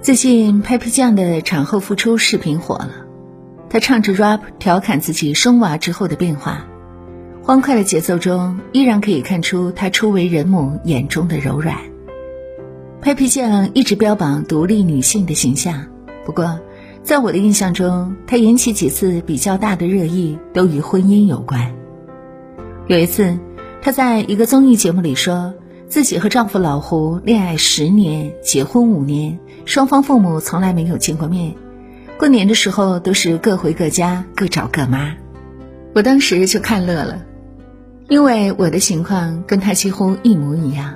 最近 Papi 酱的产后复出视频火了，她唱着 rap 调侃自己生娃之后的变化，欢快的节奏中依然可以看出她初为人母眼中的柔软。Papi 酱一直标榜独立女性的形象，不过在我的印象中，她引起几次比较大的热议都与婚姻有关。有一次，她在一个综艺节目里说。自己和丈夫老胡恋爱十年，结婚五年，双方父母从来没有见过面。过年的时候都是各回各家，各找各妈。我当时就看乐了，因为我的情况跟他几乎一模一样。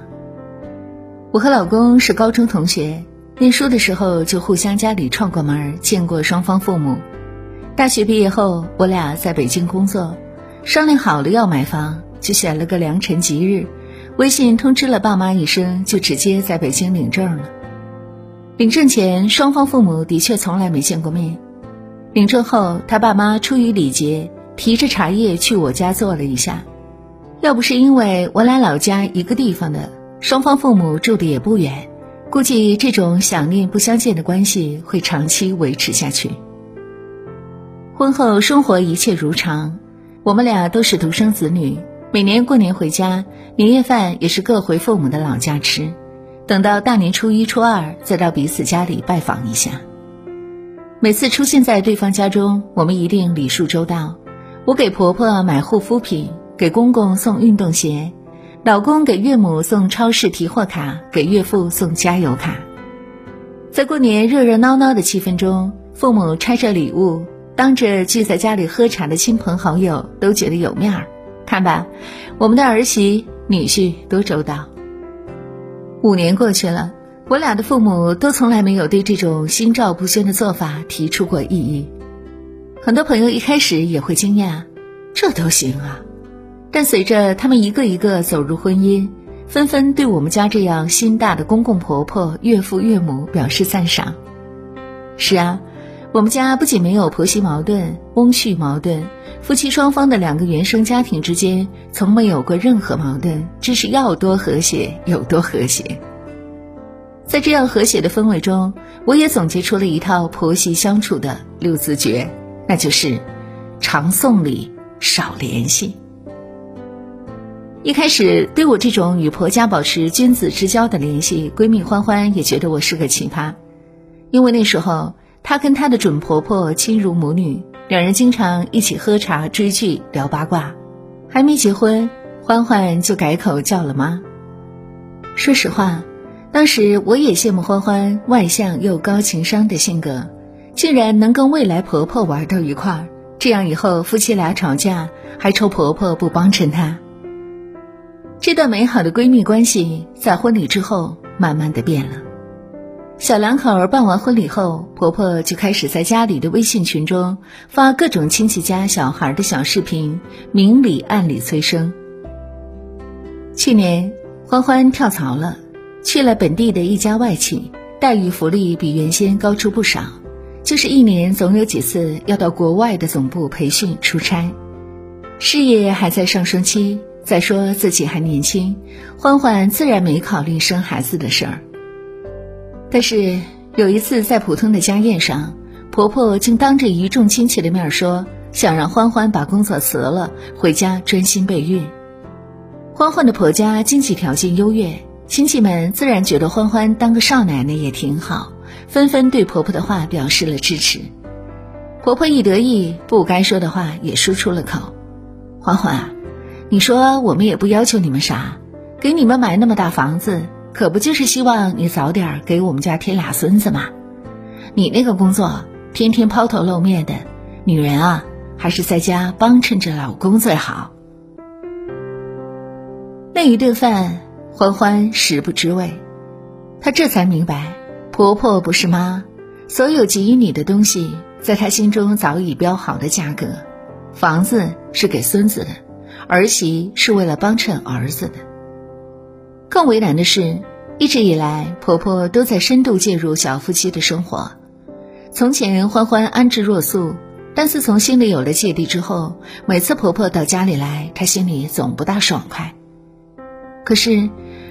我和老公是高中同学，念书的时候就互相家里串过门，见过双方父母。大学毕业后，我俩在北京工作，商量好了要买房，就选了个良辰吉日。微信通知了爸妈一声，就直接在北京领证了。领证前，双方父母的确从来没见过面。领证后，他爸妈出于礼节，提着茶叶去我家坐了一下。要不是因为我俩老家一个地方的，双方父母住的也不远，估计这种想念不相见的关系会长期维持下去。婚后生活一切如常，我们俩都是独生子女。每年过年回家，年夜饭也是各回父母的老家吃。等到大年初一、初二，再到彼此家里拜访一下。每次出现在对方家中，我们一定礼数周到。我给婆婆买护肤品，给公公送运动鞋，老公给岳母送超市提货卡，给岳父送加油卡。在过年热热闹闹的气氛中，父母拆着礼物，当着聚在家里喝茶的亲朋好友，都觉得有面儿。看吧，我们的儿媳女婿多周到。五年过去了，我俩的父母都从来没有对这种心照不宣的做法提出过异议。很多朋友一开始也会惊讶，这都行啊？但随着他们一个一个走入婚姻，纷纷对我们家这样心大的公公婆婆、岳父岳母表示赞赏。是啊。我们家不仅没有婆媳矛盾、翁婿矛盾，夫妻双方的两个原生家庭之间从没有过任何矛盾，只是要多和谐有多和谐。在这样和谐的氛围中，我也总结出了一套婆媳相处的六字诀，那就是常送礼，少联系。一开始对我这种与婆家保持君子之交的联系，闺蜜欢欢也觉得我是个奇葩，因为那时候。她跟她的准婆婆亲如母女，两人经常一起喝茶、追剧、聊八卦。还没结婚，欢欢就改口叫了妈。说实话，当时我也羡慕欢欢外向又高情商的性格，竟然能跟未来婆婆玩到一块儿。这样以后夫妻俩吵架，还愁婆婆不帮衬她。这段美好的闺蜜关系，在婚礼之后慢慢的变了。小两口儿办完婚礼后，婆婆就开始在家里的微信群中发各种亲戚家小孩的小视频，明里暗里催生。去年欢欢跳槽了，去了本地的一家外企，待遇福利比原先高出不少，就是一年总有几次要到国外的总部培训出差，事业还在上升期。再说自己还年轻，欢欢自然没考虑生孩子的事儿。但是有一次在普通的家宴上，婆婆竟当着一众亲戚的面说，想让欢欢把工作辞了，回家专心备孕。欢欢的婆家经济条件优越，亲戚们自然觉得欢欢当个少奶奶也挺好，纷纷对婆婆的话表示了支持。婆婆一得意，不该说的话也说出了口：“欢欢，你说我们也不要求你们啥，给你们买那么大房子。”可不就是希望你早点给我们家添俩孙子吗？你那个工作天天抛头露面的，女人啊，还是在家帮衬着老公最好。那一顿饭，欢欢食不知味，她这才明白，婆婆不是妈，所有给予你的东西，在她心中早已标好的价格。房子是给孙子的，儿媳是为了帮衬儿子的。更为难的是，一直以来婆婆都在深度介入小夫妻的生活。从前欢欢安之若素，但自从心里有了芥蒂之后，每次婆婆到家里来，她心里总不大爽快。可是，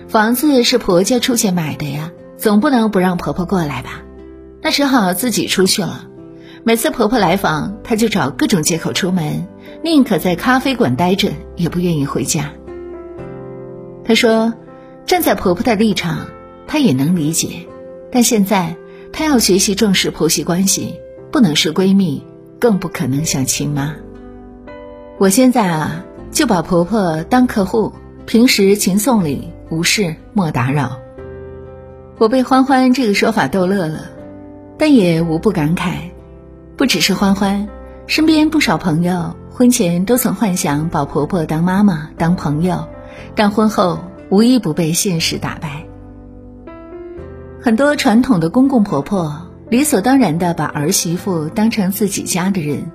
房子是婆家出钱买的呀，总不能不让婆婆过来吧？那只好自己出去了。每次婆婆来访，她就找各种借口出门，宁可在咖啡馆待着，也不愿意回家。她说：“站在婆婆的立场，她也能理解，但现在她要学习重视婆媳关系，不能是闺蜜，更不可能像亲妈。我现在啊，就把婆婆当客户，平时勤送礼，无事莫打扰。”我被欢欢这个说法逗乐了，但也无不感慨。不只是欢欢，身边不少朋友婚前都曾幻想把婆婆当妈妈、当朋友，但婚后无一不被现实打败。很多传统的公公婆婆理所当然的把儿媳妇当成自己家的人，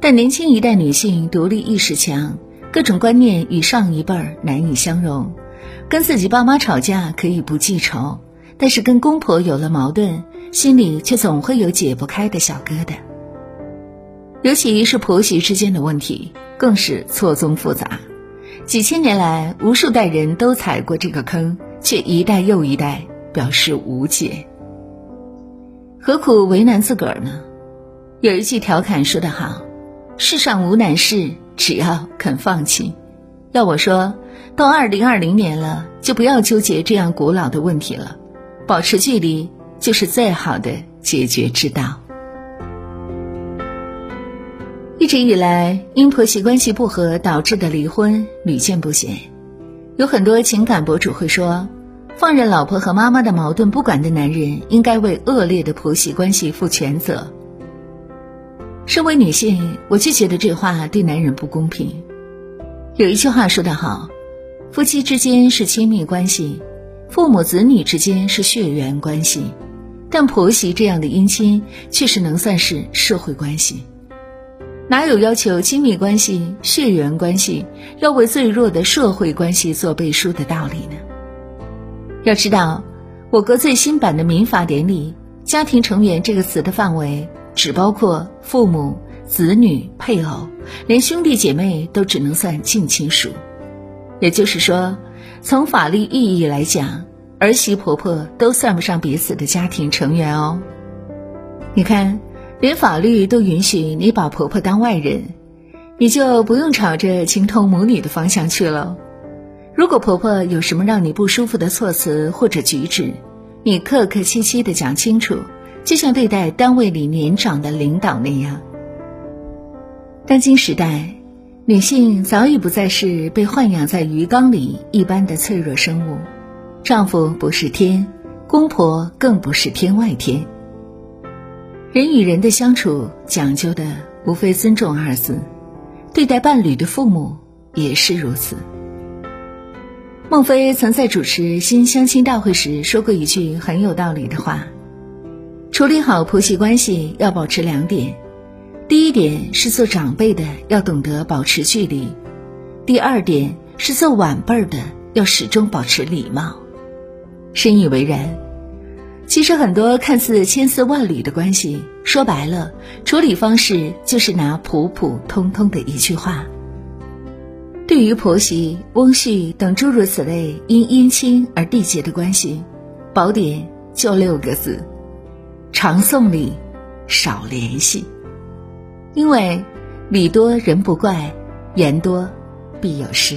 但年轻一代女性独立意识强，各种观念与上一辈儿难以相容，跟自己爸妈吵架可以不记仇，但是跟公婆有了矛盾，心里却总会有解不开的小疙瘩。尤其是婆媳之间的问题，更是错综复杂。几千年来，无数代人都踩过这个坑，却一代又一代表示无解。何苦为难自个儿呢？有一句调侃说得好：“世上无难事，只要肯放弃。”要我说，到二零二零年了，就不要纠结这样古老的问题了，保持距离就是最好的解决之道。一直以来，因婆媳关系不和导致的离婚屡见不鲜。有很多情感博主会说：“放任老婆和妈妈的矛盾不管的男人，应该为恶劣的婆媳关系负全责。”身为女性，我就觉得这话对男人不公平。有一句话说得好：“夫妻之间是亲密关系，父母子女之间是血缘关系，但婆媳这样的姻亲确实能算是社会关系。”哪有要求亲密关系、血缘关系要为最弱的社会关系做背书的道理呢？要知道，我国最新版的民法典里，“家庭成员”这个词的范围只包括父母、子女、配偶，连兄弟姐妹都只能算近亲属。也就是说，从法律意义来讲，儿媳婆婆都算不上彼此的家庭成员哦。你看。连法律都允许你把婆婆当外人，你就不用朝着情同母女的方向去了。如果婆婆有什么让你不舒服的措辞或者举止，你客客气气的讲清楚，就像对待单位里年长的领导那样。当今时代，女性早已不再是被豢养在鱼缸里一般的脆弱生物，丈夫不是天，公婆更不是天外天。人与人的相处讲究的无非尊重二字，对待伴侣的父母也是如此。孟非曾在主持新相亲大会时说过一句很有道理的话：处理好婆媳关系要保持两点，第一点是做长辈的要懂得保持距离，第二点是做晚辈的要始终保持礼貌。深以为然。其实很多看似千丝万缕的关系，说白了，处理方式就是拿普普通通的一句话。对于婆媳、翁婿等诸如此类因姻亲而缔结的关系，宝典就六个字：常送礼，少联系。因为礼多人不怪，言多必有失。